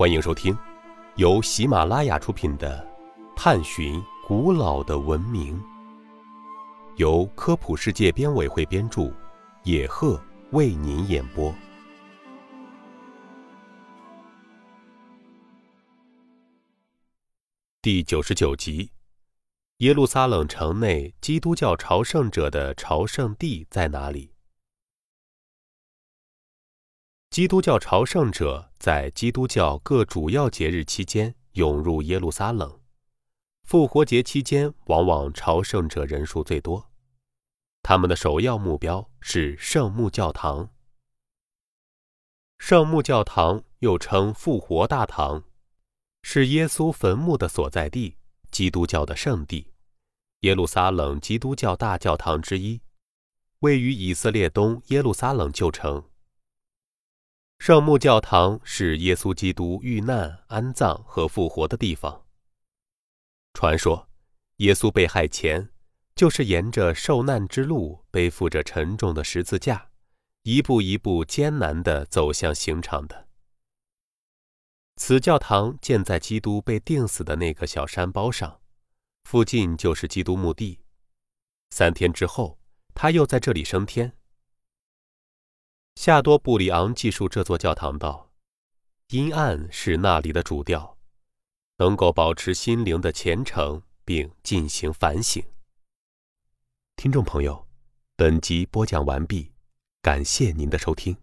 欢迎收听由喜马拉雅出品的《探寻古老的文明》，由科普世界编委会编著，野鹤为您演播。第九十九集：耶路撒冷城内基督教朝圣者的朝圣地在哪里？基督教朝圣者在基督教各主要节日期间涌入耶路撒冷，复活节期间往往朝圣者人数最多。他们的首要目标是圣墓教堂。圣墓教堂又称复活大堂，是耶稣坟墓的所在地，基督教的圣地，耶路撒冷基督教大教堂之一，位于以色列东耶路撒冷旧城。圣墓教堂是耶稣基督遇难、安葬和复活的地方。传说，耶稣被害前，就是沿着受难之路，背负着沉重的十字架，一步一步艰难地走向刑场的。此教堂建在基督被钉死的那个小山包上，附近就是基督墓地。三天之后，他又在这里升天。夏多布里昂记述这座教堂道：“阴暗是那里的主调，能够保持心灵的虔诚并进行反省。”听众朋友，本集播讲完毕，感谢您的收听。